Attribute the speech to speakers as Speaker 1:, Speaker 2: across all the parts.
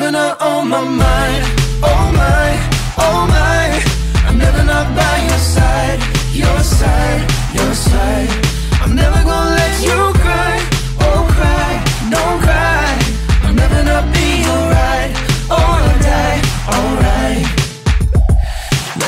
Speaker 1: never not on oh my mind. Oh my, oh my. I'm never not by your side, your side, your side. I'm never gonna let you cry, oh cry, don't cry. I'll never not be alright, oh, alright, alright.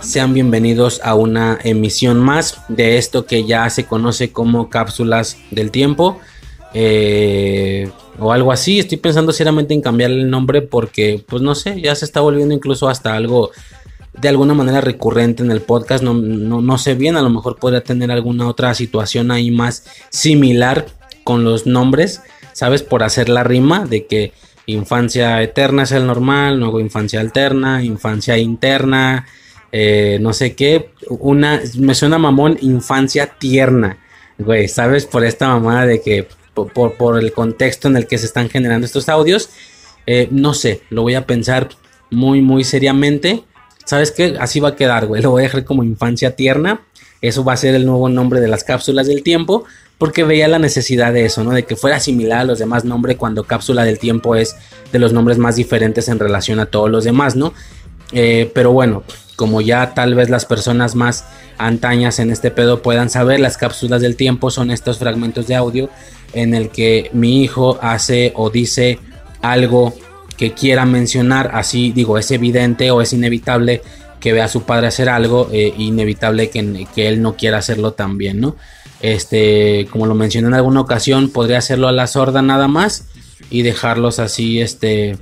Speaker 2: Sean bienvenidos a una emisión más de esto que ya se conoce como cápsulas del tiempo. eh, o algo así. Estoy pensando seriamente en cambiar el nombre porque, pues no sé, ya se está volviendo incluso hasta algo de alguna manera recurrente en el podcast. No, no, no sé bien, a lo mejor podría tener alguna otra situación ahí más similar con los nombres, ¿sabes? Por hacer la rima de que infancia eterna es el normal, luego infancia alterna, infancia interna, eh, no sé qué. Una, me suena mamón, infancia tierna, güey, ¿sabes? Por esta mamada de que, por, por, el contexto en el que se están generando estos audios, eh, no sé, lo voy a pensar muy, muy seriamente. ¿Sabes qué? Así va a quedar, güey. Lo voy a dejar como infancia tierna. Eso va a ser el nuevo nombre de las cápsulas del tiempo. Porque veía la necesidad de eso, ¿no? De que fuera similar a los demás nombres cuando cápsula del tiempo es de los nombres más diferentes en relación a todos los demás, ¿no? Eh, pero bueno, como ya tal vez las personas más antañas en este pedo puedan saber, las cápsulas del tiempo son estos fragmentos de audio en el que mi hijo hace o dice algo que quiera mencionar, así digo, es evidente o es inevitable que vea a su padre hacer algo, eh, inevitable que, que, él no quiera hacerlo también, ¿no? Este, como lo mencioné en alguna ocasión, podría hacerlo a la sorda nada más y dejarlos así, este,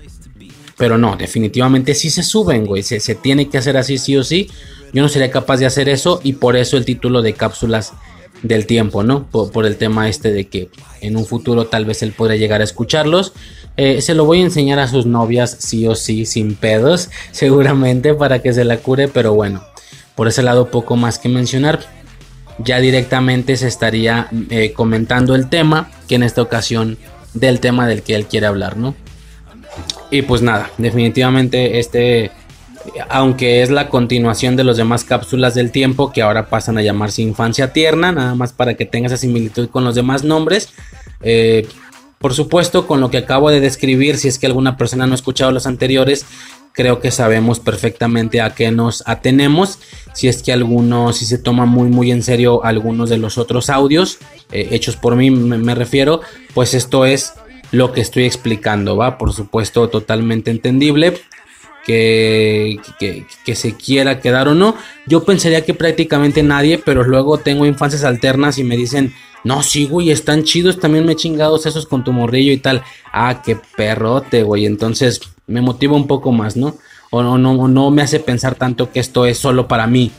Speaker 2: pero no, definitivamente sí se suben, güey, se, se tiene que hacer así sí o sí. Yo no sería capaz de hacer eso y por eso el título de cápsulas del tiempo, ¿no? Por, el tema este de que en un futuro tal vez él podrá llegar a escucharlos. Eh, se lo voy a enseñar a sus novias sí o sí, sin pedos, seguramente para que se la cure, pero bueno, por ese lado poco más que mencionar. Ya directamente se estaría eh, comentando el tema, que en esta ocasión del tema del que él quiere hablar, ¿no? Y pues nada, definitivamente este aunque es la continuación de las demás cápsulas del tiempo que ahora pasan a llamarse infancia tierna, nada más para que tenga esa similitud con los demás nombres. Eh, por supuesto, con lo que acabo de describir, si es que alguna persona no ha escuchado los anteriores, creo que sabemos perfectamente a qué nos atenemos. Si es que alguno, si se toma muy muy en serio algunos de los otros audios eh, hechos por mí, me, refiero, pues esto es lo que estoy explicando, va, por supuesto, totalmente entendible que, que, se quiera quedar o no. Yo pensaría que prácticamente nadie, pero luego tengo infancias alternas y me dicen, no, sí, güey, están chidos, también me he chingados esos con tu morrillo y tal. Ah, qué perrote, güey. Entonces me motiva un poco más, ¿no? O no, no, no me hace pensar tanto que esto es solo para mí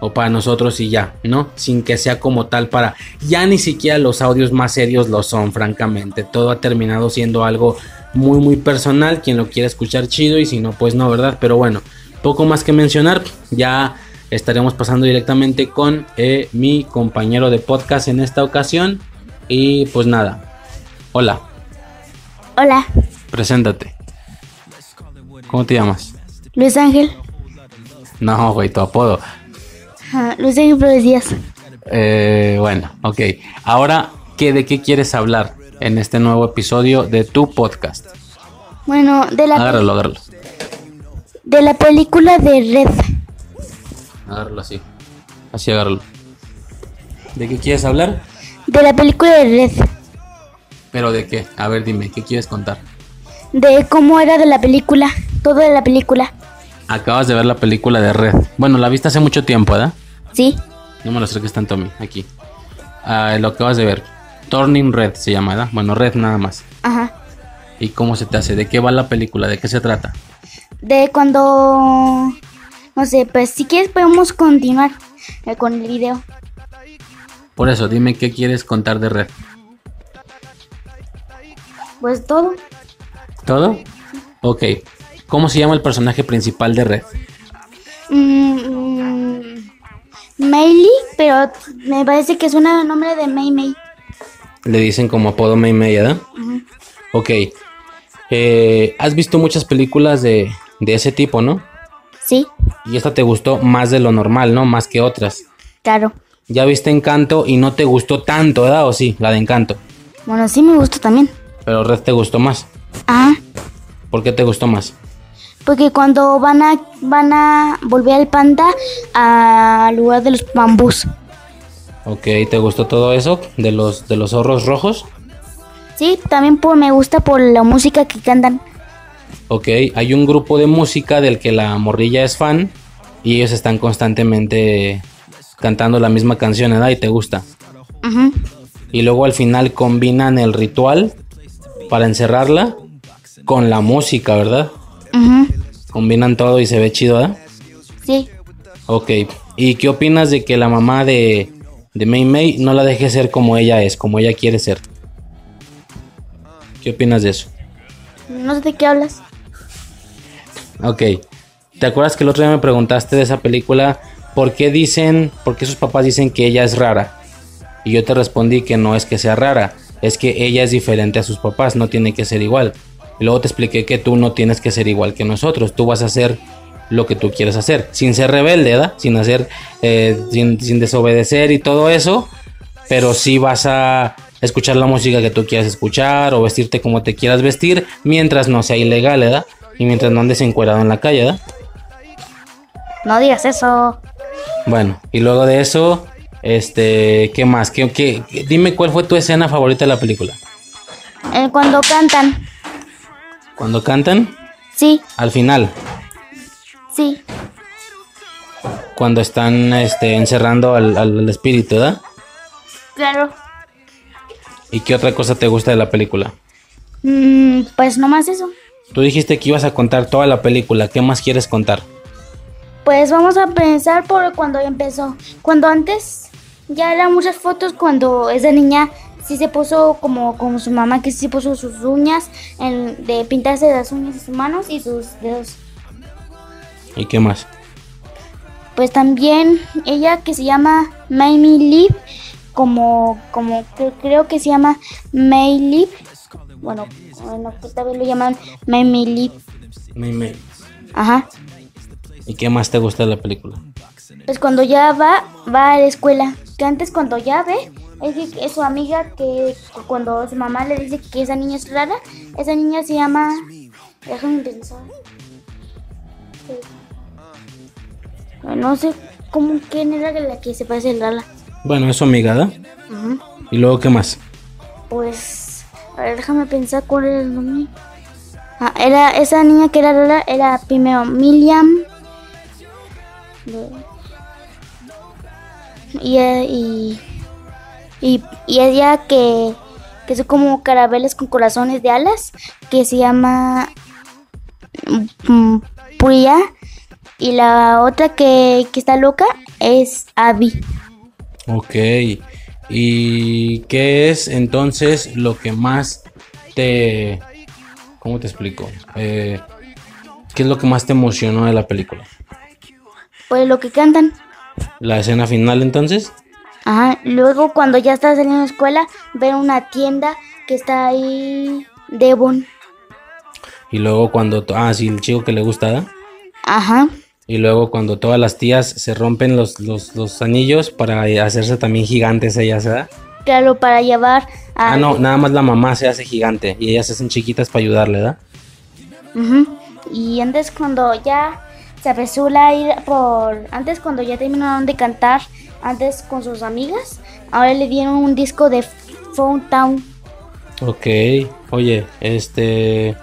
Speaker 2: o para nosotros y ya, ¿no? Sin que sea como tal para... Ya ni siquiera los audios más serios lo son, francamente. Todo ha terminado siendo algo muy muy personal, quien lo quiera escuchar chido y si no pues no, ¿verdad? Pero bueno, poco más que mencionar, ya estaremos pasando directamente con eh, mi compañero de podcast en esta ocasión y pues nada, hola.
Speaker 3: Hola.
Speaker 2: Preséntate. ¿Cómo te llamas?
Speaker 3: Luis Ángel.
Speaker 2: No, güey, tu apodo.
Speaker 3: Luis Ángel Flores Díaz.
Speaker 2: Eh, bueno, ok. Ahora, ¿qué, ¿de qué quieres hablar? en este nuevo episodio de tu podcast.
Speaker 3: Bueno, de la
Speaker 2: agárralo, agárralo.
Speaker 3: De la película de Red.
Speaker 2: Agárralo así. Así agárralo. ¿De qué quieres hablar?
Speaker 3: De la película de Red.
Speaker 2: ¿Pero de qué? A ver, dime, ¿qué quieres contar?
Speaker 3: De cómo era de la película, todo de la película.
Speaker 2: Acabas de ver la película de Red. Bueno, la viste hace mucho tiempo, ¿verdad?
Speaker 3: Sí.
Speaker 2: No me lo acerques tanto a mí, aquí. Ah, lo acabas de ver. Turning Red se llama, ¿verdad? Bueno, Red nada más.
Speaker 3: Ajá.
Speaker 2: ¿Y cómo se te hace? ¿De qué va la película? ¿De qué se trata?
Speaker 3: De cuando... No sé, pues si quieres podemos continuar eh, con el video.
Speaker 2: Por eso, dime qué quieres contar de Red.
Speaker 3: Pues todo.
Speaker 2: ¿Todo? Ok. ¿Cómo se llama el personaje principal de Red?
Speaker 3: Mm, mm, Meili, pero me parece que suena el nombre de Mei Mei.
Speaker 2: Le dicen como apodo Mei Mei, ¿verdad? Ok. Eh, ¿Has visto muchas películas de, de ese tipo, no?
Speaker 3: Sí,
Speaker 2: Y esta te gustó más de lo normal, ¿no? Más que otras.
Speaker 3: claro.
Speaker 2: Ya viste Encanto y no te gustó tanto, ¿verdad? ¿O sí? La de Encanto.
Speaker 3: Bueno, sí me gusta también.
Speaker 2: Pero Red te gustó más.
Speaker 3: Ah,
Speaker 2: ¿Por qué te gustó más?
Speaker 3: porque cuando van a van a volver al panda al lugar de los bambús.
Speaker 2: Ok, ¿te gustó todo eso? De los, de los zorros rojos.
Speaker 3: Sí, también por, me gusta por la música que cantan.
Speaker 2: Ok, hay un grupo de música del que la morrilla es fan y ellos están constantemente cantando la misma canción, ¿verdad? Y te gusta.
Speaker 3: Ujú.
Speaker 2: Y luego al final combinan el ritual para encerrarla con la música, ¿verdad? Combinan todo y se ve chido, ¿verdad?
Speaker 3: Sí,
Speaker 2: Ok, ¿y qué opinas de que la mamá de, de Mei Mei no la deje ser como ella es, como ella quiere ser? ¿Qué opinas de eso?
Speaker 3: No sé de qué hablas.
Speaker 2: Ok. ¿Te acuerdas que el otro día me preguntaste de esa película por qué dicen, por qué sus papás dicen que ella es rara? Y yo te respondí que no es que sea rara, es que ella es diferente a sus papás, no tiene que ser igual. Y luego te expliqué que tú no tienes que ser igual que nosotros, tú vas a hacer lo que tú quieres hacer, sin ser rebelde, ¿verdad? Sin hacer, eh, sin, sin desobedecer y todo eso, pero sí vas a escuchar la música que tú quieras escuchar o vestirte como te quieras vestir mientras no sea ilegal, ¿verdad? Y mientras no andes encuerado en la calle, ¿verdad?
Speaker 3: No digas eso.
Speaker 2: Bueno, y luego de eso, este, ¿qué más? ¿Qué, qué- qué- dime cuál fue tu escena favorita de la película.
Speaker 3: Eh, cuando cantan.
Speaker 2: Cuando cantan,
Speaker 3: Sí,
Speaker 2: al final,
Speaker 3: sí.
Speaker 2: cuando están este, encerrando al, al espíritu, ¿verdad?
Speaker 3: Claro.
Speaker 2: ¿Y qué otra cosa te gusta de la película?
Speaker 3: Mm, pues nomás eso.
Speaker 2: Tú dijiste que ibas a contar toda la película, ¿qué más quieres contar?
Speaker 3: Pues vamos a pensar por cuando empezó. Cuando antes ya eran muchas fotos cuando esa niña sí se puso como, como su mamá que sí puso sus uñas en- de pintarse las uñas de sus manos y sus dedos.
Speaker 2: ¿Y qué más?
Speaker 3: Pues también ella que se llama Mamie Liv, como, como que- creo que se llama May Liv. Bueno, bueno, pues vez lo llaman.
Speaker 2: Me- me-
Speaker 3: Ajá.
Speaker 2: ¿Y qué más te gusta de la película?
Speaker 3: Pues cuando ya va, va a la escuela. Que antes cuando ya ve, es, que- es su amiga que cuando su mamá le dice que esa niña es rara, esa niña se llama... Déjame pensar. Eh, No sé cómo quién era la que se parece a Lala.
Speaker 2: Bueno, eso amiga, ¿verdad? ¿Y luego qué más?
Speaker 3: Pues, a ver, déjame pensar cuál era el nombre. Ah, era esa niña que era rara, era primero Miriam. Y, y, y, y ella que, que son como carabeles con corazones de alas, que se llama mm, Priya. Y la otra que, que está loca es Abby.
Speaker 2: Ok. ¿Y qué es entonces lo que más te... ¿Cómo te explico? Eh, ¿Qué es lo que más te emocionó de la película?
Speaker 3: Pues lo que cantan.
Speaker 2: ¿La escena final entonces?
Speaker 3: Ajá, luego cuando ya está saliendo de la escuela, ven una tienda que está ahí Devon.
Speaker 2: Y luego cuando... Ah, sí, el chico que le gusta.
Speaker 3: Ajá,
Speaker 2: Y luego cuando todas las tías se rompen los, los, los anillos para hacerse también gigantes ellas, ¿verdad?
Speaker 3: claro, para llevar a...
Speaker 2: Ah, no, nada más la mamá se hace gigante y ellas se hacen chiquitas para ayudarle, ¿verdad?
Speaker 3: Y antes cuando ya se apresura a ir por... Antes cuando ya terminaron de cantar, antes con sus amigas, ahora le dieron un disco de Phone Town.
Speaker 2: Ok, oye, este...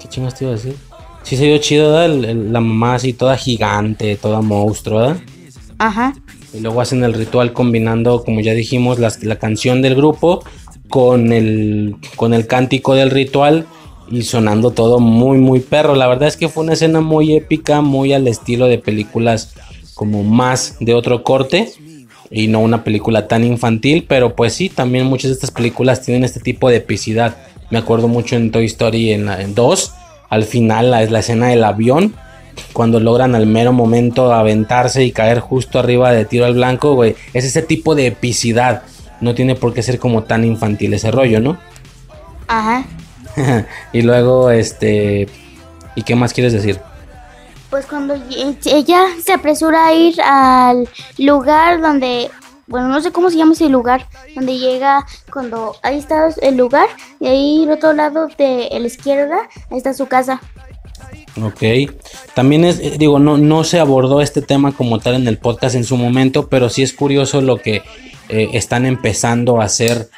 Speaker 2: ¿Qué chingas te iba a decir? Sí se vio chido, ¿verdad? El- el- la mamá así toda gigante, toda monstruo, ¿verdad?
Speaker 3: Ajá,
Speaker 2: Y luego hacen el ritual combinando, como ya dijimos, las- la canción del grupo con el, con el cántico del ritual y sonando todo muy, muy perro. La verdad es que fue una escena muy épica, muy al estilo de películas como más de otro corte. y no una película tan infantil, pero pues sí, también muchas de estas películas tienen este tipo de epicidad. Me acuerdo mucho en Toy Story en, en 2, al final la, la escena del avión, cuando logran al mero momento aventarse y caer justo arriba de tiro al blanco, güey, es ese tipo de epicidad. No tiene por qué ser como tan infantil ese rollo, ¿no?
Speaker 3: Ajá.
Speaker 2: y luego, este... ¿Y qué más quieres decir?
Speaker 3: Pues cuando ella se apresura a ir al lugar donde, bueno, no sé cómo se llama ese lugar, donde llega cuando ahí está el lugar y ahí al otro lado de la izquierda ahí está su casa.
Speaker 2: Ok. También es, eh, digo, no, no se abordó este tema como tal en el podcast en su momento, pero sí es curioso lo que eh, están empezando a hacer,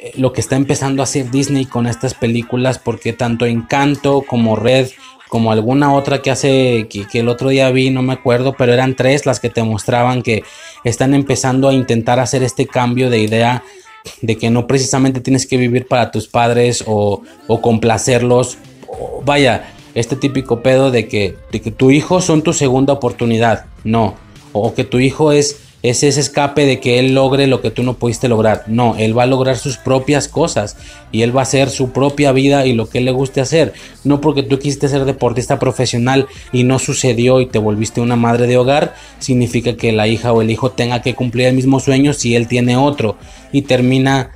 Speaker 2: eh, lo que está empezando a hacer Disney con estas películas, porque tanto Encanto como Red, como alguna otra que hace, que, que el otro día vi, no me acuerdo, pero eran tres las que te mostraban que están empezando a intentar hacer este cambio de idea de que no precisamente tienes que vivir para tus padres o, o complacerlos. vaya, este típico pedo de que, de que tu hijo son tu segunda oportunidad. No. O que tu hijo es, es ese escape de que él logre lo que tú no pudiste lograr. No, él va a lograr sus propias cosas y él va a hacer su propia vida y lo que él le guste hacer. No porque tú quisiste ser deportista profesional y no sucedió y te volviste una madre de hogar, significa que la hija o el hijo tenga que cumplir el mismo sueño si él tiene otro y termina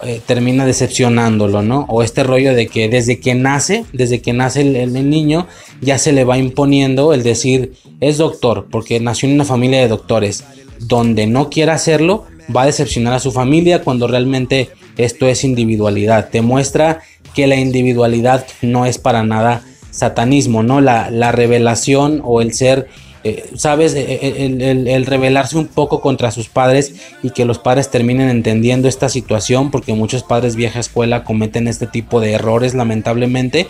Speaker 2: eh, termina decepcionándolo, ¿no? O este rollo de que desde que nace, desde que nace el, niño, ya se le va imponiendo el decir, es doctor, porque nació en una familia de doctores, donde no quiera hacerlo, va a decepcionar a su familia cuando realmente esto es individualidad. Te muestra que la individualidad no es para nada satanismo, ¿no? La, la revelación o el ser eh, ¿sabes? Eh, eh, El, el- el rebelarse un poco contra sus padres y que los padres terminen entendiendo esta situación, porque muchos padres vieja escuela cometen este tipo de errores, lamentablemente.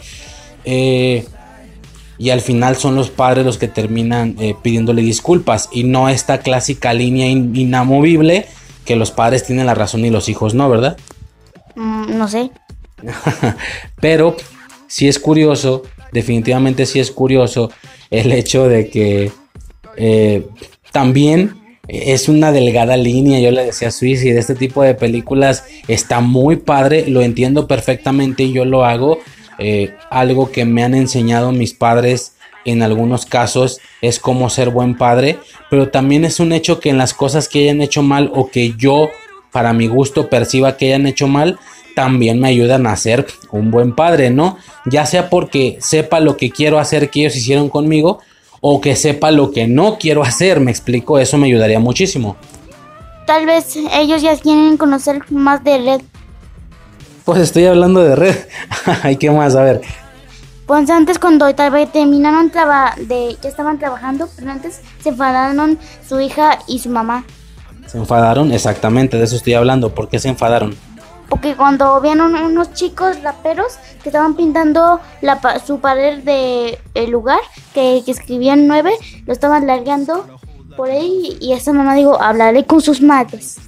Speaker 2: Eh, y al final son los padres los que terminan eh, pidiéndole disculpas y no esta clásica línea in- inamovible que los padres tienen la razón y los hijos no, ¿verdad?
Speaker 3: Mm, no sé.
Speaker 2: Pero sí es curioso, definitivamente sí es curioso el hecho de que eh, también es una delgada línea, yo le decía a Swiss, y de este tipo de películas está muy padre, lo entiendo perfectamente y yo lo hago. Eh, algo que me han enseñado mis padres en algunos casos es cómo ser buen padre, pero también es un hecho que en las cosas que hayan hecho mal o que yo para mi gusto perciba que hayan hecho mal, también me ayudan a ser un buen padre, ¿no? Ya sea porque sepa lo que quiero hacer que ellos hicieron conmigo o que sepa lo que no quiero hacer, me explico, eso me ayudaría muchísimo.
Speaker 3: Tal vez ellos ya quieren conocer más de Red.
Speaker 2: Pues estoy hablando de red. Ay, ¿qué más? A ver.
Speaker 3: Pues antes cuando tal vez terminaron traba de ya estaban trabajando, pero antes se enfadaron su hija y su mamá.
Speaker 2: ¿Se enfadaron? Exactamente, de eso estoy hablando. ¿Por qué se enfadaron?
Speaker 3: Porque cuando vieron unos chicos raperos que estaban pintando la, su pared de el lugar, que, que escribían nueve, lo estaban largando por ahí y esa mamá dijo, hablaré con sus madres.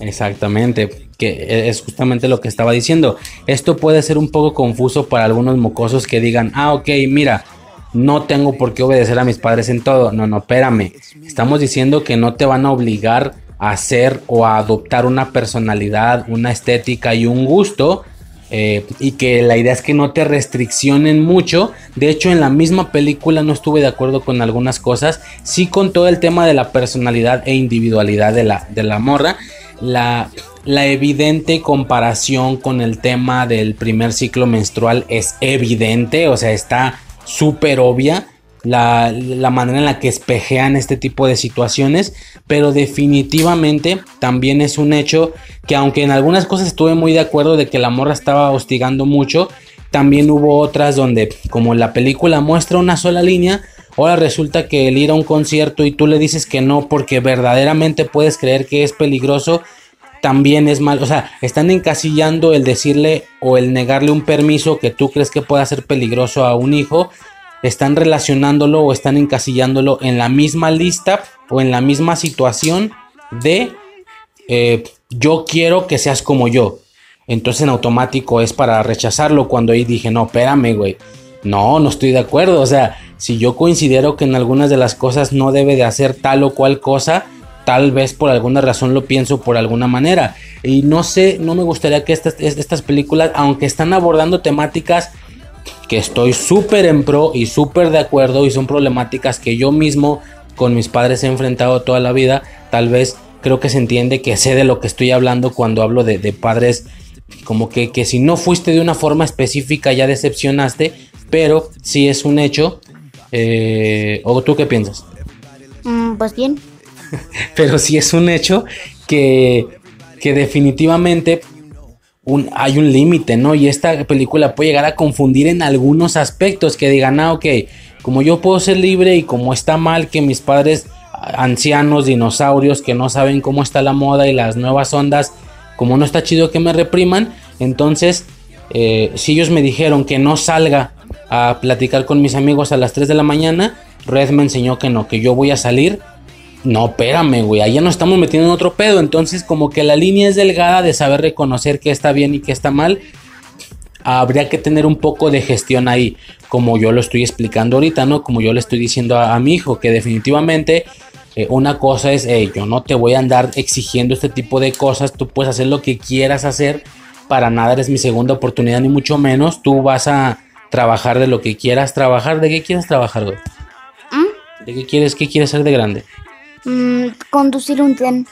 Speaker 2: Exactamente, que es justamente lo que estaba diciendo. Esto puede ser un poco confuso para algunos mocosos que digan, ah, ok, mira, no tengo por qué obedecer a mis padres en todo. No, no, espérame. Estamos diciendo que no te van a obligar a hacer o a adoptar una personalidad, una estética y un gusto. eh, y que la idea es que no te restriccionen mucho. De hecho, en la misma película no estuve de acuerdo con algunas cosas. Sí con todo el tema de la personalidad e individualidad de la, de la morra. La, la evidente comparación con el tema del primer ciclo menstrual es evidente, o sea, está súper obvia la, la manera en la que espejean este tipo de situaciones, pero definitivamente también es un hecho que aunque en algunas cosas estuve muy de acuerdo de que la morra estaba hostigando mucho, también hubo otras donde como la película muestra una sola línea, ahora resulta que el ir a un concierto y tú le dices que no porque verdaderamente puedes creer que es peligroso, también es mal, o sea, están encasillando el decirle o el negarle un permiso que tú crees que pueda ser peligroso a un hijo, están relacionándolo o están encasillándolo en la misma lista o en la misma situación de eh, yo quiero que seas como yo. Entonces en automático es para rechazarlo cuando ahí dije, no, espérame, güey. No, no estoy de acuerdo. O sea, si yo considero que en algunas de las cosas no debe de hacer tal o cual cosa, tal vez por alguna razón lo pienso por alguna manera. Y no sé, no me gustaría que estas, estas películas, aunque están abordando temáticas que estoy súper en pro y súper de acuerdo y son problemáticas que yo mismo con mis padres he enfrentado toda la vida, tal vez creo que se entiende que sé de lo que estoy hablando cuando hablo de, padres como que, que, si no fuiste de una forma específica ya decepcionaste, pero si es un hecho. Eh, ¿O tú qué piensas?
Speaker 3: Mm, pues bien.
Speaker 2: pero si es un hecho que, que definitivamente un, hay un límite, ¿no? Y esta película puede llegar a confundir en algunos aspectos que digan, ah, ok, como yo puedo ser libre y como está mal que mis padres ancianos, dinosaurios que no saben cómo está la moda y las nuevas ondas, como no está chido que me repriman, entonces eh, si ellos me dijeron que no salga a platicar con mis amigos a las 3 de la mañana, Red me enseñó que no, que yo voy a salir. No, espérame, güey, allá nos estamos metiendo en otro pedo. Entonces, como que la línea es delgada de saber reconocer qué está bien y qué está mal. Habría que tener un poco de gestión ahí, como yo lo estoy explicando ahorita, ¿no? Como yo le estoy diciendo a mi hijo, que definitivamente eh, una cosa es, yo no te voy a andar exigiendo este tipo de cosas, tú puedes hacer lo que quieras hacer, para nada eres mi segunda oportunidad, ni mucho menos, tú vas a trabajar de lo que quieras trabajar, ¿de qué quieres trabajar, güey? ¿Mm? ¿De qué quieres, qué quieres ser de grande?
Speaker 3: Mm, conducir un tren.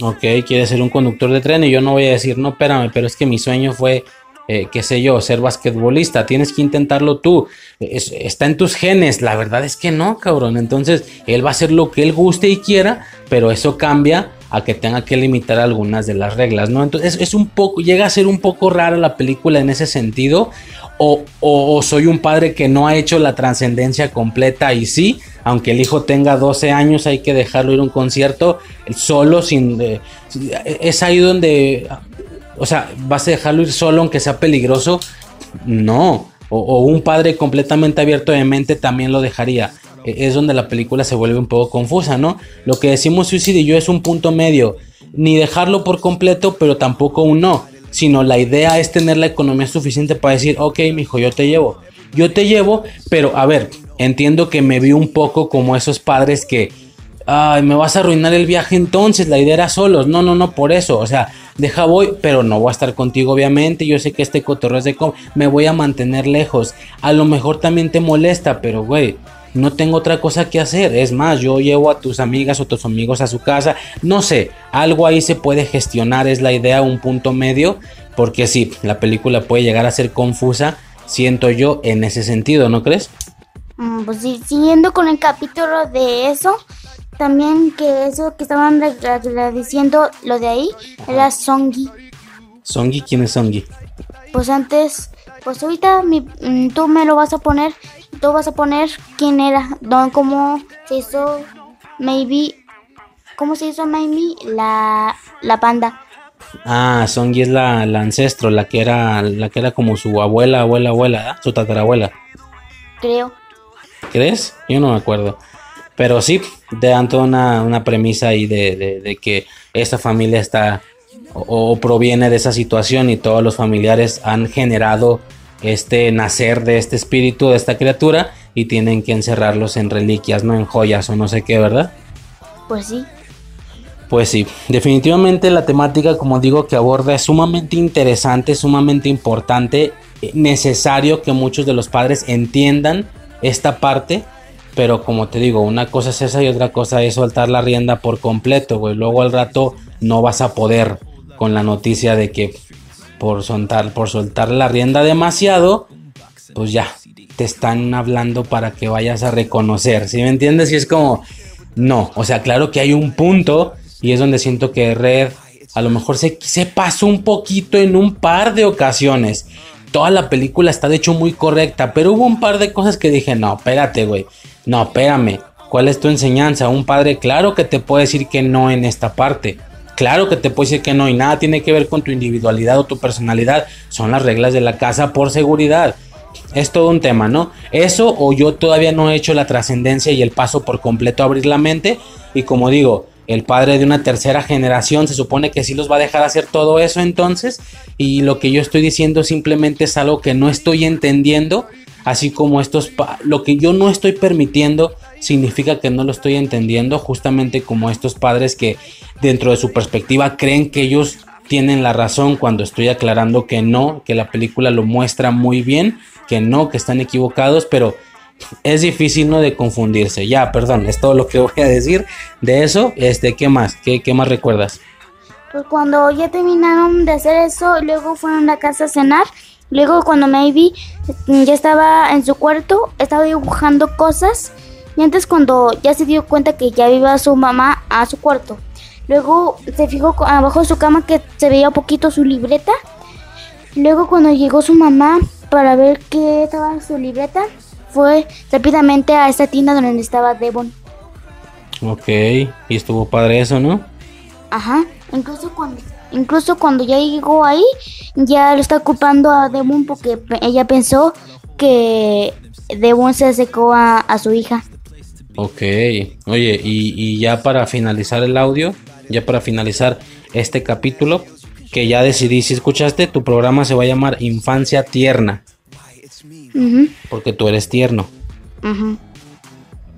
Speaker 2: Ok, quieres ser un conductor de tren y yo no voy a decir, no, espérame, pero es que mi sueño fue eh, qué sé yo, ser basquetbolista, tienes que intentarlo tú, está en tus genes, la verdad es que no, cabrón, entonces él va a hacer lo que él guste y quiera, pero eso cambia a que tenga que limitar algunas de las reglas, ¿no? Entonces es, un poco, llega a ser un poco rara la película en ese sentido, o, o, soy un padre que no ha hecho la trascendencia completa y sí, aunque el hijo tenga 12 años hay que dejarlo ir a un concierto solo, sin... Es ahí donde o sea, ¿vas a dejarlo ir solo aunque sea peligroso? No. O, un padre completamente abierto de mente también lo dejaría. E, es donde la película se vuelve un poco confusa, ¿no? Lo que decimos Suicide y yo es un punto medio. Ni dejarlo por completo, pero tampoco un no. Sino la idea es tener la economía suficiente para decir, ok, mijo, yo te llevo. Yo te llevo, pero a ver, entiendo que me vi un poco como esos padres que ay, me vas a arruinar el viaje entonces, la idea era solos. No, no, no, por eso, o sea, deja voy, pero no voy a estar contigo, obviamente. Yo sé que este cotorreo es de com, me voy a mantener lejos. A lo mejor también te molesta, pero güey, no tengo otra cosa que hacer. Es más, yo llevo a tus amigas o tus amigos a su casa. No sé, algo ahí se puede gestionar, es la idea, un punto medio. Porque sí, la película puede llegar a ser confusa, siento yo, en ese sentido, ¿no crees?
Speaker 3: Mm, pues sí, siguiendo con el capítulo de eso, también que eso que estaban diciendo lo de ahí era Songi.
Speaker 2: ¿Songi? ¿Quién es Songi?
Speaker 3: Pues antes, pues ahorita mm, tú me lo vas a poner, tú vas a poner quién era, don, cómo se hizo, maybe, cómo se hizo maybe la, la panda.
Speaker 2: Ah, Songi es la, la, ancestro, la que era, la que era como su abuela, abuela, abuela, su tatarabuela.
Speaker 3: Creo.
Speaker 2: ¿Crees? Yo no me acuerdo. Pero sí, te dan toda una, premisa ahí de, que esta familia está o, proviene de esa situación y todos los familiares han generado este nacer de este espíritu, de esta criatura y tienen que encerrarlos en reliquias, no en joyas o no sé qué, ¿verdad?
Speaker 3: Pues sí.
Speaker 2: Pues sí, definitivamente la temática, como digo, que aborda es sumamente interesante, sumamente importante, necesario que muchos de los padres entiendan esta parte pero como te digo, una cosa es esa y otra cosa es soltar la rienda por completo, güey. Luego al rato no vas a poder con la noticia de que por soltar, por soltar la rienda demasiado, pues ya, te están hablando para que vayas a reconocer. ¿Sí me entiendes? Y es como, no, o sea, claro que hay un punto y es donde siento que Red a lo mejor se, se pasó un poquito en un par de ocasiones. Toda la película está de hecho muy correcta, pero hubo un par de cosas que dije, no, espérate, güey. No, espérame. ¿Cuál es tu enseñanza? Un padre, claro que te puede decir que no en esta parte. Claro que te puede decir que no y nada tiene que ver con tu individualidad o tu personalidad. Son las reglas de la casa por seguridad. Es todo un tema, ¿no? Eso o yo todavía no he hecho la trascendencia y el paso por completo a abrir la mente. Y como digo, el padre de una tercera generación se supone que sí los va a dejar hacer todo eso entonces. Y lo que yo estoy diciendo simplemente es algo que no estoy entendiendo así como estos, lo que yo no estoy permitiendo significa que no lo estoy entendiendo, justamente como estos padres que dentro de su perspectiva creen que ellos tienen la razón cuando estoy aclarando que no, que la película lo muestra muy bien, que no, que están equivocados, pero es difícil no de confundirse. Ya, perdón, es todo lo que voy a decir de eso. Este, ¿qué más? ¿Qué, qué más recuerdas?
Speaker 3: Pues cuando ya terminaron de hacer eso, luego fueron a la casa a cenar. Luego cuando Maybe ya estaba en su cuarto, estaba dibujando cosas. Y antes cuando ya se dio cuenta que ya iba su mamá a su cuarto. Luego se fijó abajo de su cama que se veía un poquito su libreta. Luego cuando llegó su mamá para ver qué estaba en su libreta, fue rápidamente a esa tienda donde estaba Devon.
Speaker 2: Ok, y estuvo padre eso, ¿no?
Speaker 3: Ajá, incluso cuando, incluso cuando ya llegó ahí, ya lo está culpando a Devon porque ella pensó que Devon se secó a, a su hija.
Speaker 2: Ok, oye, y, y ya para finalizar el audio, ya para finalizar este capítulo, que ya decidí, si escuchaste, tu programa se va a llamar Infancia Tierna, porque tú eres tierno.
Speaker 3: ujú,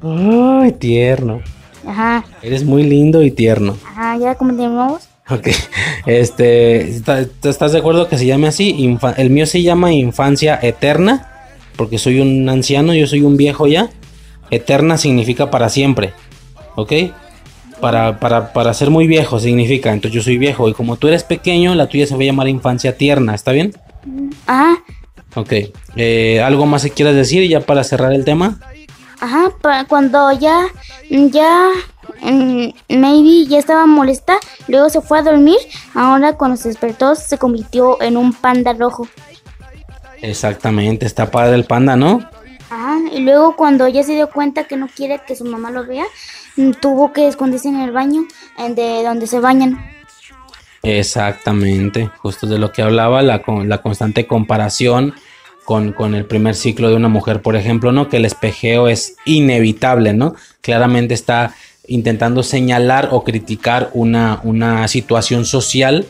Speaker 2: Ay, tierno.
Speaker 3: Ajá,
Speaker 2: Eres muy lindo y tierno.
Speaker 3: ajá, ya continuamos.
Speaker 2: Ok, este, ¿está- ¿estás de acuerdo que se llame así? Infa- el mío se llama Infancia Eterna, porque soy un anciano, yo soy un viejo ya. Eterna significa para siempre, ¿ok? Para, para, para ser muy viejo significa, entonces yo soy viejo y como tú eres pequeño, la tuya se va a llamar Infancia Tierna, ¿está bien?
Speaker 3: Ajá,
Speaker 2: Ok, eh, ¿algo más que quieras decir ya para cerrar el tema?
Speaker 3: ajá, cuando ya, ya, mm, Maybe ya estaba molesta, luego se fue a dormir, ahora cuando se despertó se convirtió en un panda rojo.
Speaker 2: Exactamente, está padre el panda, ¿no?
Speaker 3: Ajá, y luego cuando ya se dio cuenta que no quiere que su mamá lo vea, mm, tuvo que esconderse en el baño de donde se bañan.
Speaker 2: Exactamente, justo de lo que hablaba, la, la constante comparación con, con el primer ciclo de una mujer, por ejemplo, ¿no? Que el espejeo es inevitable, ¿no? Claramente está intentando señalar o criticar una, una situación social.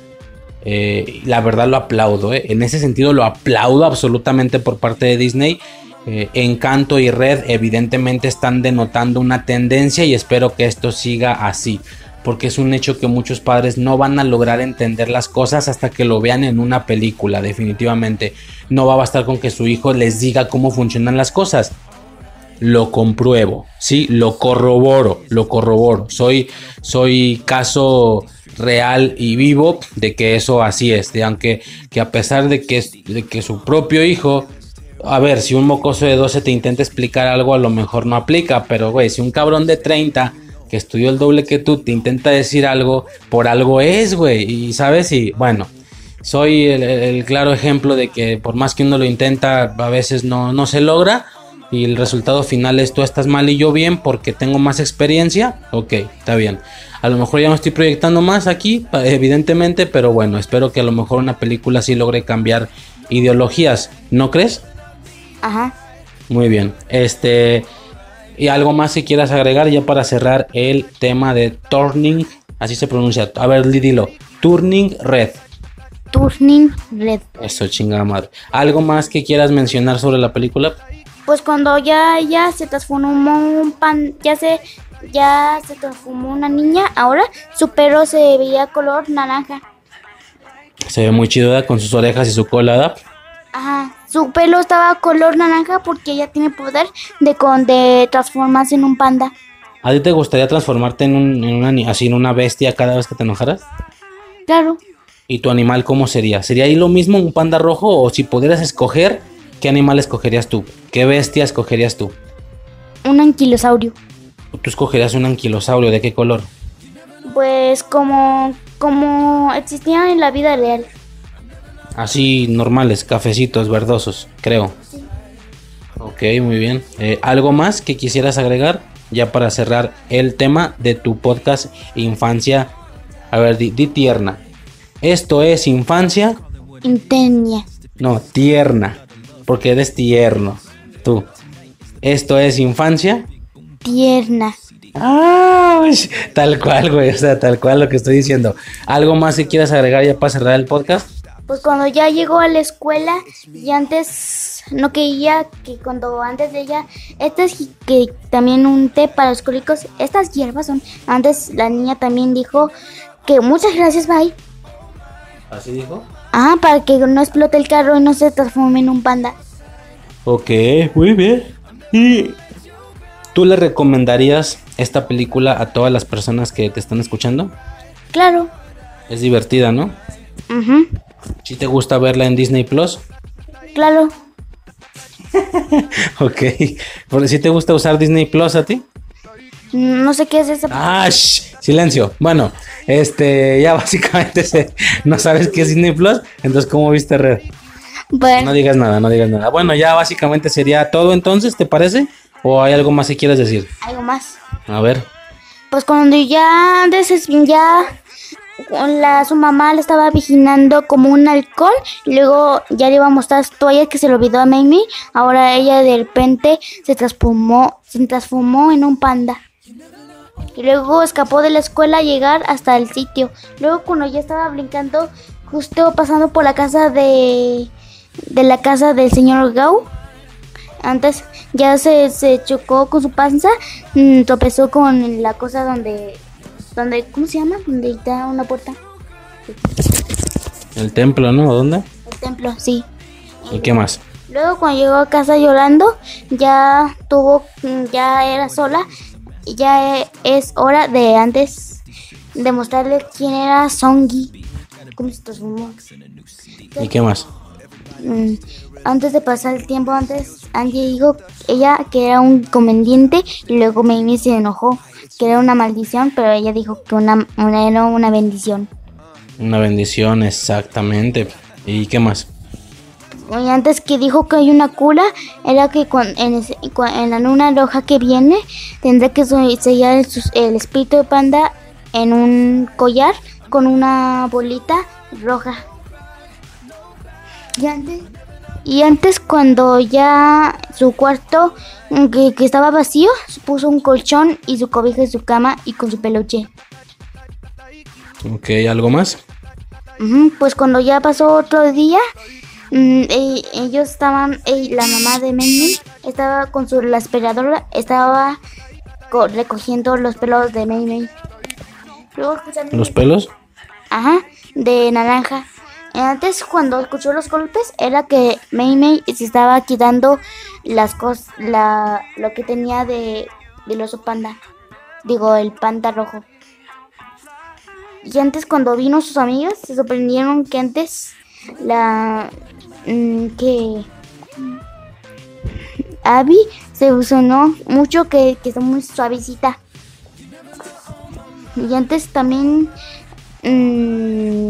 Speaker 2: eh, la verdad lo aplaudo, ¿eh? en ese sentido lo aplaudo absolutamente por parte de Disney. Eh, Encanto y Red evidentemente están denotando una tendencia y espero que esto siga así porque es un hecho que muchos padres no van a lograr entender las cosas hasta que lo vean en una película, definitivamente. No va a bastar con que su hijo les diga cómo funcionan las cosas. Lo compruebo, sí, lo corroboro, lo corroboro. Soy, soy caso real y vivo de que eso así es, de aunque que a pesar de que, de que su propio hijo a ver, si un mocoso de 12 te intenta explicar algo, a lo mejor no aplica, pero güey, si un cabrón de 30 que estudió el doble que tú te intenta decir algo, por algo es, güey, y sabes, y bueno, soy el, claro ejemplo de que por más que uno lo intenta, a veces no, no se logra, y el resultado final es tú estás mal y yo bien porque tengo más experiencia, ok, está bien. A lo mejor ya me estoy proyectando más aquí, evidentemente, pero bueno, espero que a lo mejor una película sí logre cambiar ideologías, ¿no crees?
Speaker 3: Ajá.
Speaker 2: Muy bien. Este. Y algo más que quieras agregar ya para cerrar el tema de Turning. Así se pronuncia. A ver, dilo. Turning Red.
Speaker 3: Turning Red.
Speaker 2: Eso, chingada madre. ¿Algo más que quieras mencionar sobre la película?
Speaker 3: Pues cuando ya ya se transformó un pan, ya se ya se transformó una niña, ahora su pelo se veía color naranja.
Speaker 2: Se ve muy chido con sus orejas y su cola. ¿verdad?
Speaker 3: Ajá. Su pelo estaba color naranja porque ella tiene poder de con de transformarse en un panda.
Speaker 2: ¿A ti te gustaría transformarte en, un, en una, así en una bestia cada vez que te enojaras?
Speaker 3: Claro.
Speaker 2: ¿Y tu animal cómo sería? ¿Sería ahí lo mismo un panda rojo? O si pudieras escoger, ¿qué animal escogerías tú? ¿Qué bestia escogerías tú?
Speaker 3: Un anquilosaurio.
Speaker 2: Tú escogerías un anquilosaurio. ¿De qué color?
Speaker 3: Pues como como existían en la vida real.
Speaker 2: Así normales, cafecitos, verdosos, creo. Ok, muy bien. Eh, ¿Algo más que quisieras agregar? Ya para cerrar el tema de tu podcast Infancia. A ver, di, di tierna. Esto es infancia.
Speaker 3: Intenia.
Speaker 2: No, tierna. Porque eres tierno. Tú. Esto es infancia.
Speaker 3: Tierna.
Speaker 2: Ah, tal cual, güey. O sea, tal cual lo que estoy diciendo. ¿Algo más que quieras agregar ya para cerrar el podcast?
Speaker 3: Pues cuando ya llegó a la escuela y antes no quería que cuando antes de ella, estas que también un té para los cólicos, estas hierbas son, antes la niña también dijo que muchas gracias, bye.
Speaker 2: ¿Así dijo?
Speaker 3: Ah, para que no explote el carro y no se transforme en un panda.
Speaker 2: Ok, muy bien. ¿Y tú le recomendarías esta película a todas las personas que te están escuchando?
Speaker 3: Claro.
Speaker 2: Es divertida, ¿no? ¿Si te gusta verla en Disney Plus?
Speaker 3: Claro.
Speaker 2: Ok. Porque si te gusta usar Disney Plus a ti?
Speaker 3: No sé qué es esa.
Speaker 2: Ah, shh, silencio. Bueno, este, ya básicamente se- no sabes qué es Disney Plus, entonces ¿cómo viste Red?
Speaker 3: Bueno,
Speaker 2: No digas nada, no digas nada. Bueno, ya básicamente sería todo entonces, ¿te parece? ¿O hay algo más que quieras decir?
Speaker 3: algo más.
Speaker 2: A ver.
Speaker 3: Pues cuando ya ya la su mamá le estaba vigilando como un y luego ya le iba a mostrar toallas que se le olvidó a Mamie. Ahora ella de repente se transformó, se transformó en un panda. Y luego escapó de la escuela a llegar hasta el sitio. Luego cuando ya estaba brincando, justo pasando por la casa de de la casa del señor Gau, antes ya se, se chocó con su panza, mm, tropezó con la cosa donde, donde, ¿cómo se llama? Donde está una puerta.
Speaker 2: El templo, ¿no? ¿Dónde?
Speaker 3: El templo, sí.
Speaker 2: ¿Y qué más?
Speaker 3: Luego cuando llegó a casa llorando, ya tuvo, mm, ya era sola, y ya es hora de antes de mostrarle quién era Songi. ¿Cómo se transformó?
Speaker 2: ¿Y qué más?
Speaker 3: Antes de pasar el tiempo, antes Angie dijo ella que era un conveniente y luego Mamie se enojó, que era una maldición, pero ella dijo que una, una- era una bendición.
Speaker 2: Una bendición, exactamente. ¿Y qué más?
Speaker 3: Y antes que dijo que hay una cura, era que en, ese- en la luna roja que viene tendrá que sellar el, el espíritu de panda en un collar con una bolita roja. Y antes, y antes cuando ya su cuarto mm, que, que estaba vacío, puso un colchón y su cobija en su cama y con su peluche.
Speaker 2: Ok, ¿algo más?
Speaker 3: Pues cuando ya pasó otro día, mm, e- ellos estaban, e- la mamá de Mamie estaba con su la aspiradora, estaba co- recogiendo los pelos de. Luego escucharon-
Speaker 2: ¿Los pelos?
Speaker 3: Ajá, de naranja. Antes cuando escuchó los golpes era que Mamie se estaba quitando las cosas, la, lo que tenía de del oso panda, digo el panda rojo. Y antes cuando vino sus amigas se sorprendieron que antes la mm, que Abby se sonó mucho que, que está muy suavecita. Y antes también mm,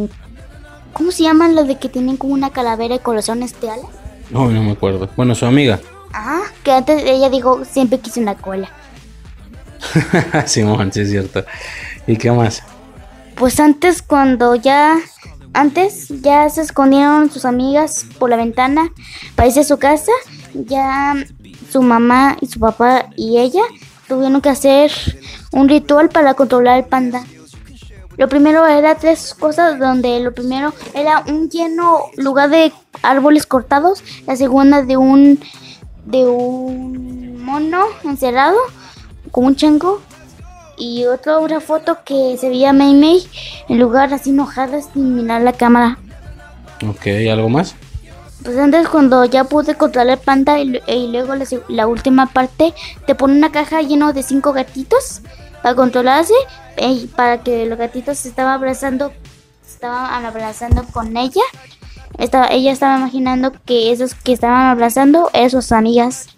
Speaker 3: ¿Cómo se llaman los de que tienen como una calavera y corazones de alas?
Speaker 2: No, no me acuerdo. Bueno, su amiga.
Speaker 3: Ajá, que antes ella dijo siempre quise una cola.
Speaker 2: Simón, sí es cierto. ¿Y qué más?
Speaker 3: Pues antes cuando ya antes ya se escondieron sus amigas por la ventana para irse a su casa, ya su mamá y su papá y ella tuvieron que hacer un ritual para controlar el panda. Lo primero era tres cosas donde lo primero era un lleno lugar de árboles cortados, la segunda de un de un mono encerrado con un chango y otra una foto que se veía Mei Mei en lugar así enojada sin mirar la cámara.
Speaker 2: Ok, ¿algo más?
Speaker 3: Pues antes cuando ya pude controlar el panda y, lu- y luego la última parte te pone una caja lleno de cinco gatitos para controlarse y para que los gatitos se estaban abrazando se estaban abrazando con ella. Estaba, ella estaba imaginando que esos que estaban abrazando eran sus amigas.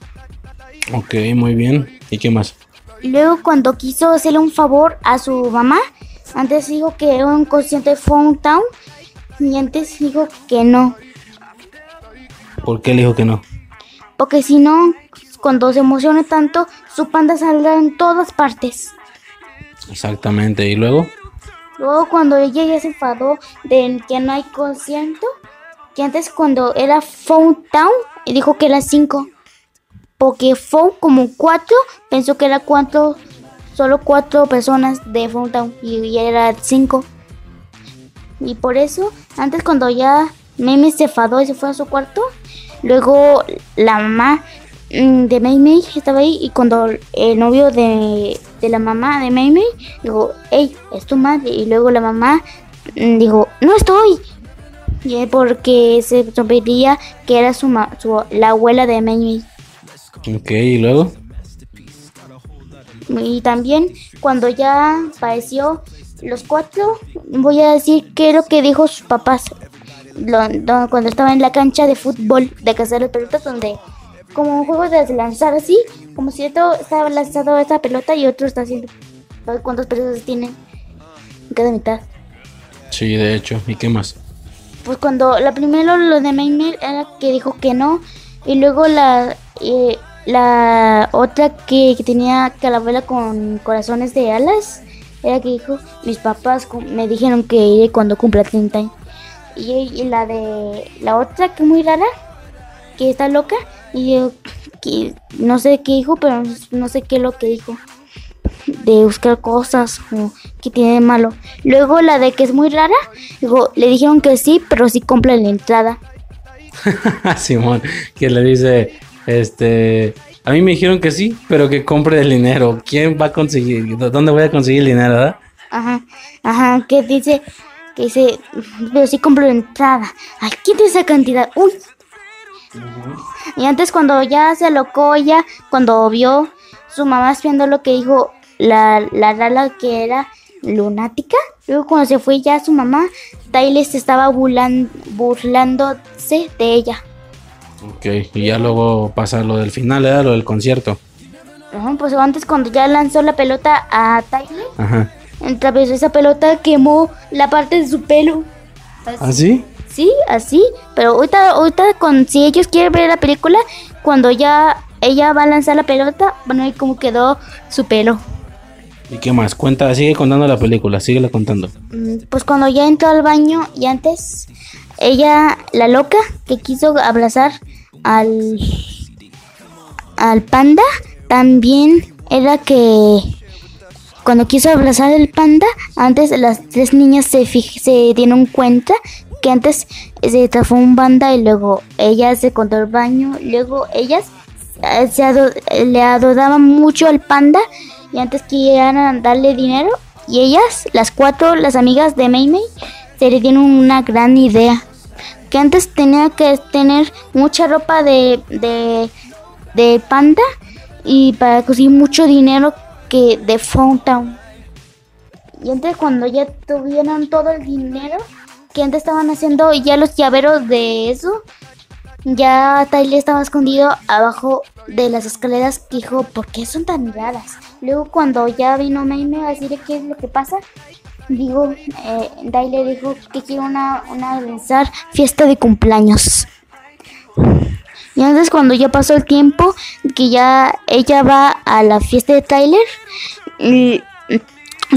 Speaker 2: Ok, muy bien. ¿Y qué más?
Speaker 3: Luego cuando quiso hacerle un favor a su mamá, antes dijo que era un consciente Town y antes dijo que no.
Speaker 2: ¿Por qué le dijo que no?
Speaker 3: Porque si no, cuando se emocione tanto, su panda saldrá en todas partes.
Speaker 2: Exactamente. ¿Y luego?
Speaker 3: Luego cuando ella ya se enfadó de que no hay concierto, que antes cuando era Phone Town, dijo que era cinco. Porque Phone como cuatro, pensó que era cuatro, solo cuatro personas de Phone Town y ya era cinco. Y por eso, antes cuando ya Mimi se enfadó y se fue a su cuarto. Luego la mamá de Mei estaba ahí y cuando el novio de, de la mamá de Mei dijo, hey, es tu madre. Y luego la mamá mm, dijo, no estoy. Y es porque se veía que era su, ma- su- la abuela de Mei
Speaker 2: Ok, y luego.
Speaker 3: Y también cuando ya padeció los cuatro, voy a decir qué es lo que dijo sus papás. Lo- lo- cuando estaba en la cancha de fútbol de cazar las pelotas, donde como un juego de lanzar así, como si esto estaba lanzado esa pelota y otro está haciendo. ¿Sabes cuántas pelotas tienen en cada mitad?
Speaker 2: Sí, de hecho. ¿Y qué más?
Speaker 3: Pues cuando la primero lo de Maymel era que dijo que no y luego la eh, la otra que, que tenía calabuela con corazones de alas era que dijo mis papás me dijeron que iré cuando cumpla 30 años y, y la de la otra que es muy rara que está loca y yo que no sé qué dijo pero no sé qué es lo que dijo de buscar cosas o que tiene de malo. Luego la de que es muy rara, digo, le dijeron que sí, pero sí compra la entrada.
Speaker 2: Simón, que le dice, este, a mí me dijeron que sí, pero que compre el dinero. ¿Quién va a conseguir? ¿Dónde voy a conseguir el dinero, verdad?
Speaker 3: Ajá, ajá, que dice, que dice, pero sí compro la entrada. Ay, ¿quién tiene esa cantidad? Uy. Y antes cuando ya se alocó ella, cuando vio su mamá espiando lo que dijo la, la rala que era lunática, luego cuando se fue ya su mamá, Tyler se estaba burlan- burlándose de ella.
Speaker 2: Ok, y ya luego pasa lo del final. Lo del concierto.
Speaker 3: Ajá, pues antes cuando ya lanzó la pelota a Tyler,
Speaker 2: Ajá.
Speaker 3: atravesó esa pelota quemó la parte de su pelo.
Speaker 2: ¿Ah, sí?
Speaker 3: Sí, así. Pero ahorita, ahorita con, si ellos quieren ver la película, cuando ya ella va a lanzar la pelota, van a ver cómo quedó su pelo.
Speaker 2: ¿Y qué más? Cuenta, sigue contando la película, síguela contando.
Speaker 3: Mm, Pues cuando ya entró al baño y antes, ella, la loca, que quiso abrazar al, al panda, también era que cuando quiso abrazar el panda, antes las tres niñas se, se dieron cuenta que antes se transformó un panda y luego ellas se encontró el baño, luego ellas eh, se ado- le adoraban mucho al panda y antes querían darle dinero y ellas, las cuatro, las amigas de Mei Mei, se le dieron una gran idea. Que antes tenía que tener mucha ropa de, de, panda y para conseguir mucho dinero que de Fountain. Y antes cuando ya tuvieron todo el dinero, que antes estaban haciendo ya los llaveros de eso, ya Tyler estaba escondido abajo de las escaleras dijo, ¿por qué son tan raras? Luego cuando ya vino Maime a decirle qué es lo que pasa, digo, eh, Tyler dijo que quiere una, una organizar fiesta de cumpleaños. Y antes cuando ya pasó el tiempo, que ya ella va a la fiesta de Tyler, y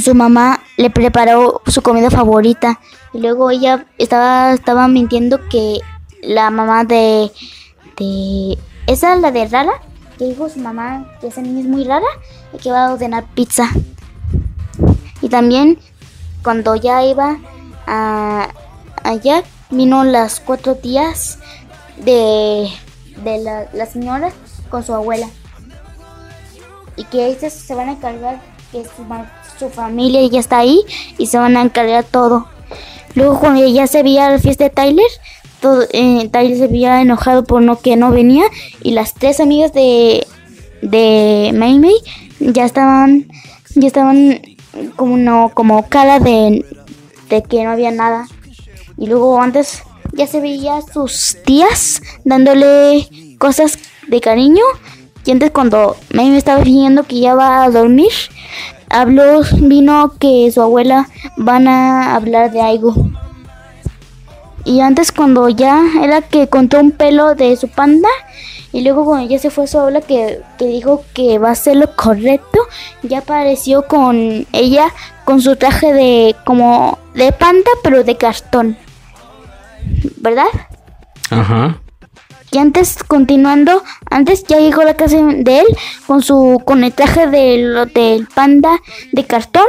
Speaker 3: su mamá le preparó su comida favorita. Y luego ella estaba, estaba mintiendo que la mamá de, de... Esa es la de Rara, que dijo su mamá que esa niña es muy rara y que va a ordenar pizza. Y también cuando ya iba a, allá, vino las cuatro tías de, de la, señora con su abuela. Y que ellas se van a encargar que su, ma- su familia ya está ahí y se van a encargar todo. Luego cuando ya se veía la fiesta de Tyler, eh, Tyler se veía enojado por no que no venía y las tres amigas de de Mei Mei ya estaban ya estaban como no como cara de, de que no había nada y luego antes ya se veía sus tías dándole cosas de cariño y antes cuando Mei estaba fingiendo que ya va a dormir habló vino que su abuela van a hablar de algo y antes cuando ya era que contó un pelo de su panda y luego cuando ya se fue su abuela que, que dijo que va a ser lo correcto, ya apareció con ella con su traje de como de panda pero de cartón. ¿Verdad?
Speaker 2: Ajá.
Speaker 3: Y antes, continuando, antes ya llegó la casa de él con su con del, del panda de cartón.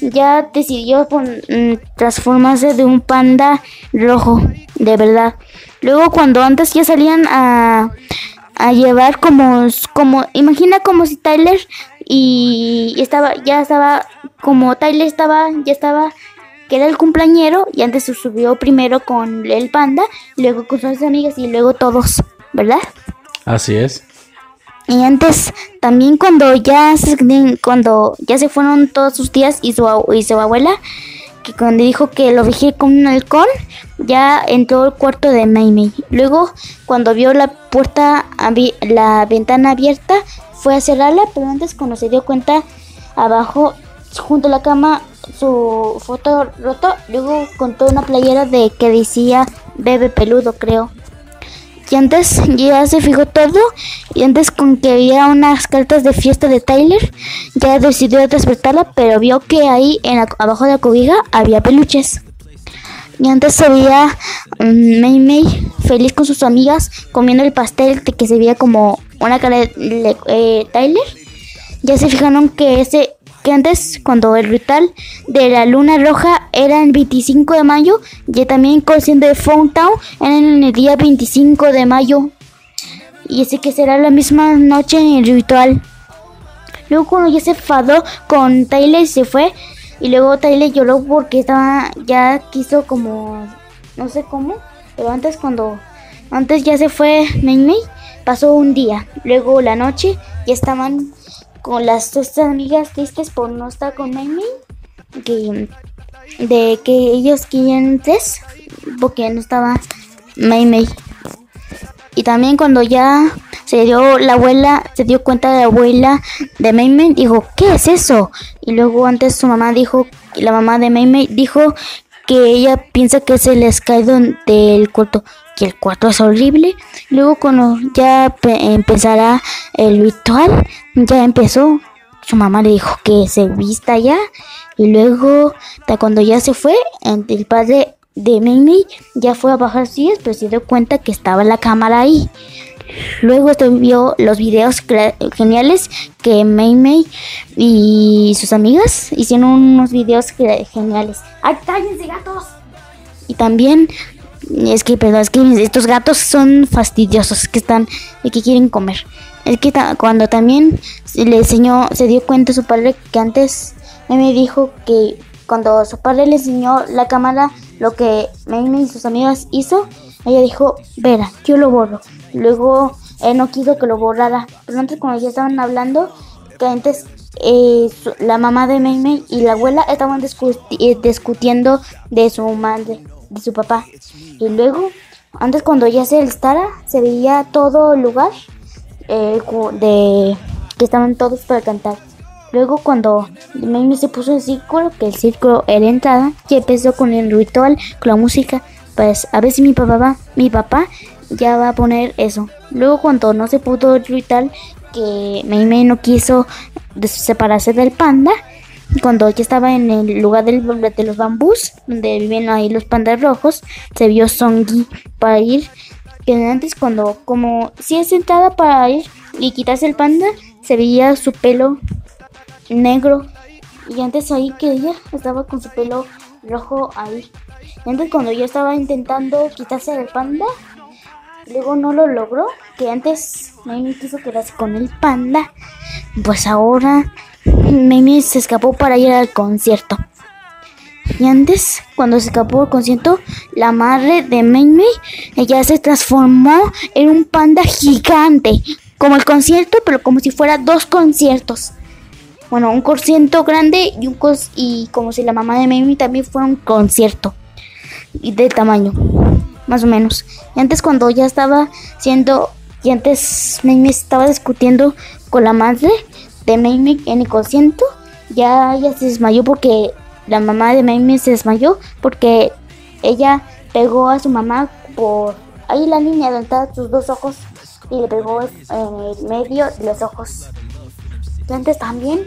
Speaker 3: Ya decidió mm, transformarse de un panda rojo, de verdad. Luego cuando antes ya salían a, a llevar como, como, imagina como si Tyler y estaba, ya estaba, como Tyler estaba, ya estaba que era el cumpleañero y antes se subió primero con el panda, luego con sus amigas y luego todos, ¿verdad?
Speaker 2: Así es.
Speaker 3: Y antes también cuando ya se, cuando ya se fueron todos sus tías y su, y su abuela, que cuando dijo que lo vigilé con un halcón, ya entró al cuarto de Mei Mei. Luego cuando vio la puerta, la ventana abierta, fue a cerrarla, pero antes cuando se dio cuenta, abajo, junto a la cama, su foto roto, luego contó una playera de que decía bebé peludo, creo. Y antes ya se fijó todo. Y antes con que había unas cartas de fiesta de Tyler, ya decidió despertarla, pero vio que ahí en abajo de la cobija había peluches. Y antes se veía mm, Mei Mei feliz con sus amigas comiendo el pastel de que se veía como una cara de le- eh, Tyler. Ya se fijaron que ese que antes cuando el ritual de la luna roja era el 25 de mayo, ya también consciente de era en el día 25 de mayo. Y ese que será la misma noche en el ritual. Luego cuando ya se enfadó con Tyler se fue y luego Tyler lloró porque estaba ya quiso como no sé cómo, pero antes cuando antes ya se fue Mei, pasó un día, luego la noche ya estaban con las dos amigas tristes por no estar con Mei, que de que ellos querían tres porque no estaba Mei. Y también cuando ya se dio la abuela, se dio cuenta de la abuela de Mei, dijo, ¿qué es eso? Y luego antes su mamá dijo, la mamá de Mei dijo que ella piensa que se les caído del cuarto, que el cuarto es horrible. Luego cuando ya pe- empezará el ritual, ya empezó, su mamá le dijo que se vista ya. Y luego, cuando ya se fue, el padre de Mei ya fue a bajar sillas, pero se dio cuenta que estaba la cámara ahí. Luego este vio los videos geniales que Mei y sus amigas hicieron unos videos geniales. ¡Ay, cállense gatos! Y también es que, perdón, es que estos gatos son fastidiosos, que están que quieren comer. Es que cuando también le enseñó, se dio cuenta su padre que antes Mei Mei dijo que cuando su padre le enseñó la cámara lo que Mei y sus amigas hizo, ella dijo, Vera, yo lo borro. Luego él no quiso que lo borrara. Pero antes cuando ya estaban hablando, que antes eh, la mamá de Mei Mei y la abuela estaban eh, discutiendo de su madre, de su papá. Y luego, antes cuando ya se estara, se veía todo el lugar eh, de que estaban todos para cantar. Luego cuando Mei Mei se puso en círculo, que el círculo era entrada, y empezó con el ritual, con la música, pues a ver si mi papá va, mi papá ya va a poner eso. Luego cuando no se pudo el ritual, que Mei Mei no quiso separarse del panda, cuando ya estaba en el lugar del, de los bambús, donde viven ahí los pandas rojos, se vio Songi para ir. Que antes cuando, como si es sentada para ir y quitarse el panda, se veía su pelo negro. Y antes ahí que ella estaba con su pelo rojo ahí. Antes cuando yo estaba intentando quitarse el panda, luego no lo logró. Que antes Mimi quiso quedarse con el panda. Pues ahora Mimi se escapó para ir al concierto. Y antes, cuando se escapó del concierto, la madre de Mimi, ella se transformó en un panda gigante. Como el concierto, pero como si fuera dos conciertos. Bueno, un concierto grande y un cos y como si la mamá de Mimi también fuera un concierto. Y de tamaño, más o menos. Y antes cuando ya estaba siendo... Y antes Mimi estaba discutiendo con la madre de Mimi en el concierto. Ya ella se desmayó porque la mamá de Mimi se desmayó porque ella pegó a su mamá por ahí la niña donde sus dos ojos y le pegó en el medio de los ojos. Y antes también,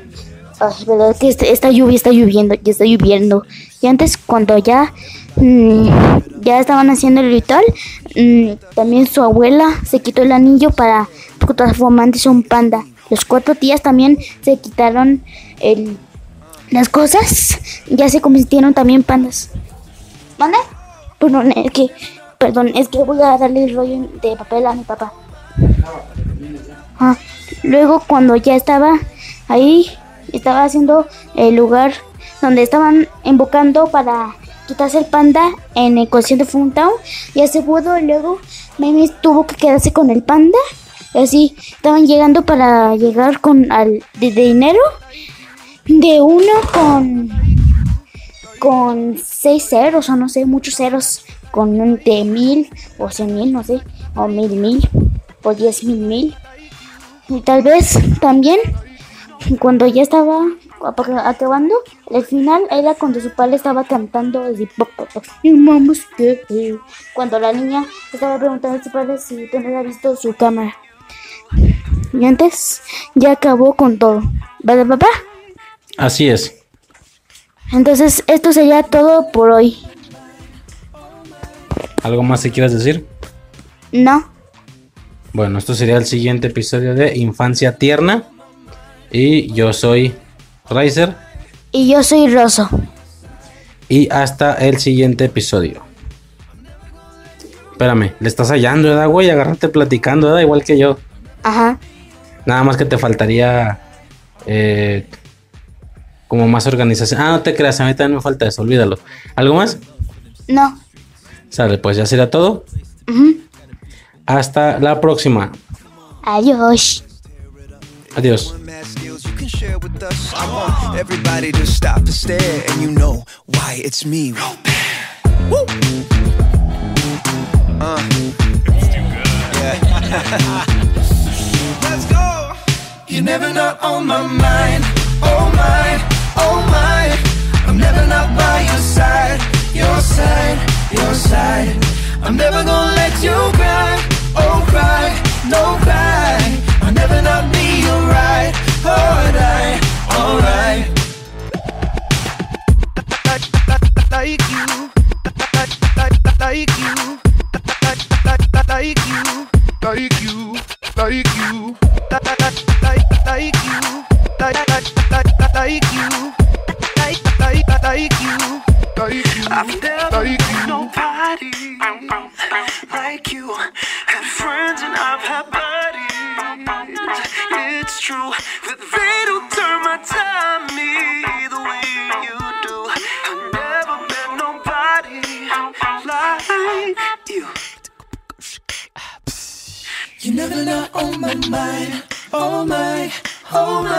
Speaker 3: ay, verdad que este- esta lluvia está lloviendo, ya está lloviendo. Y antes cuando ya mm, ya estaban haciendo el ritual, mm, también su abuela se quitó el anillo para transformarse en panda. Los cuatro tías también se quitaron el, las cosas, ya se convirtieron también en pandas. ¿Mande? Perdón, es que, perdón, es que voy a darle el rollo de papel a mi papá. Ah, luego cuando ya estaba ahí, estaba haciendo el lugar donde estaban invocando para quitarse el panda en el concierto de Funtown. Ya se pudo, luego Mimi tuvo que quedarse con el panda. Y así estaban llegando para llegar con al de, dinero de uno con con seis ceros o no sé, muchos ceros con un de mil o cien mil, no sé, o mil mil o diez mil mil. Y tal vez también cuando ya estaba acabando, el final era cuando su padre estaba cantando así, "Pa, pa, pa, y cuando la niña estaba preguntando a su padre si tenía visto su cámara. Y antes ya acabó con todo. ¿Verdad, papá?
Speaker 2: Así es.
Speaker 3: Entonces, esto sería todo por hoy.
Speaker 2: ¿Algo más que quieras decir?
Speaker 3: ¿No?
Speaker 2: Bueno, esto sería el siguiente episodio de Infancia Tierna. Y yo soy Riser.
Speaker 3: Y yo soy Roso.
Speaker 2: Y hasta el siguiente episodio. Espérame, le estás hallando, ¿verdad, güey? Agárrate platicando, ¿verdad? Igual que yo.
Speaker 3: Ajá.
Speaker 2: Nada más que te faltaría eh, como más organización. Ah, no te creas, a mí también me falta eso, olvídalo. ¿Algo más?
Speaker 3: No.
Speaker 2: Sale, pues ya será todo. Hasta la próxima.
Speaker 3: Adiós.
Speaker 2: Adiós.
Speaker 4: Share with us. I want everybody to stop and stare, and you know why it's me. Woo! Uh. Yeah. Let's go.
Speaker 1: You're never not on my mind. Oh my, oh my. I'm never not by your side. Your side, your side. I'm never gonna let you cry. Oh, cry, no cry. I'll never not be your right. Alright, alright.
Speaker 4: like you, like, you, like, you, like you, like you, like, you, like, you, like, you, like you,
Speaker 1: I've never nobody like you. Had friends and I've had buddies. It's true that they don't turn my timey the way you do. I've never met nobody like you. You're never not on my mind. Oh my, oh my.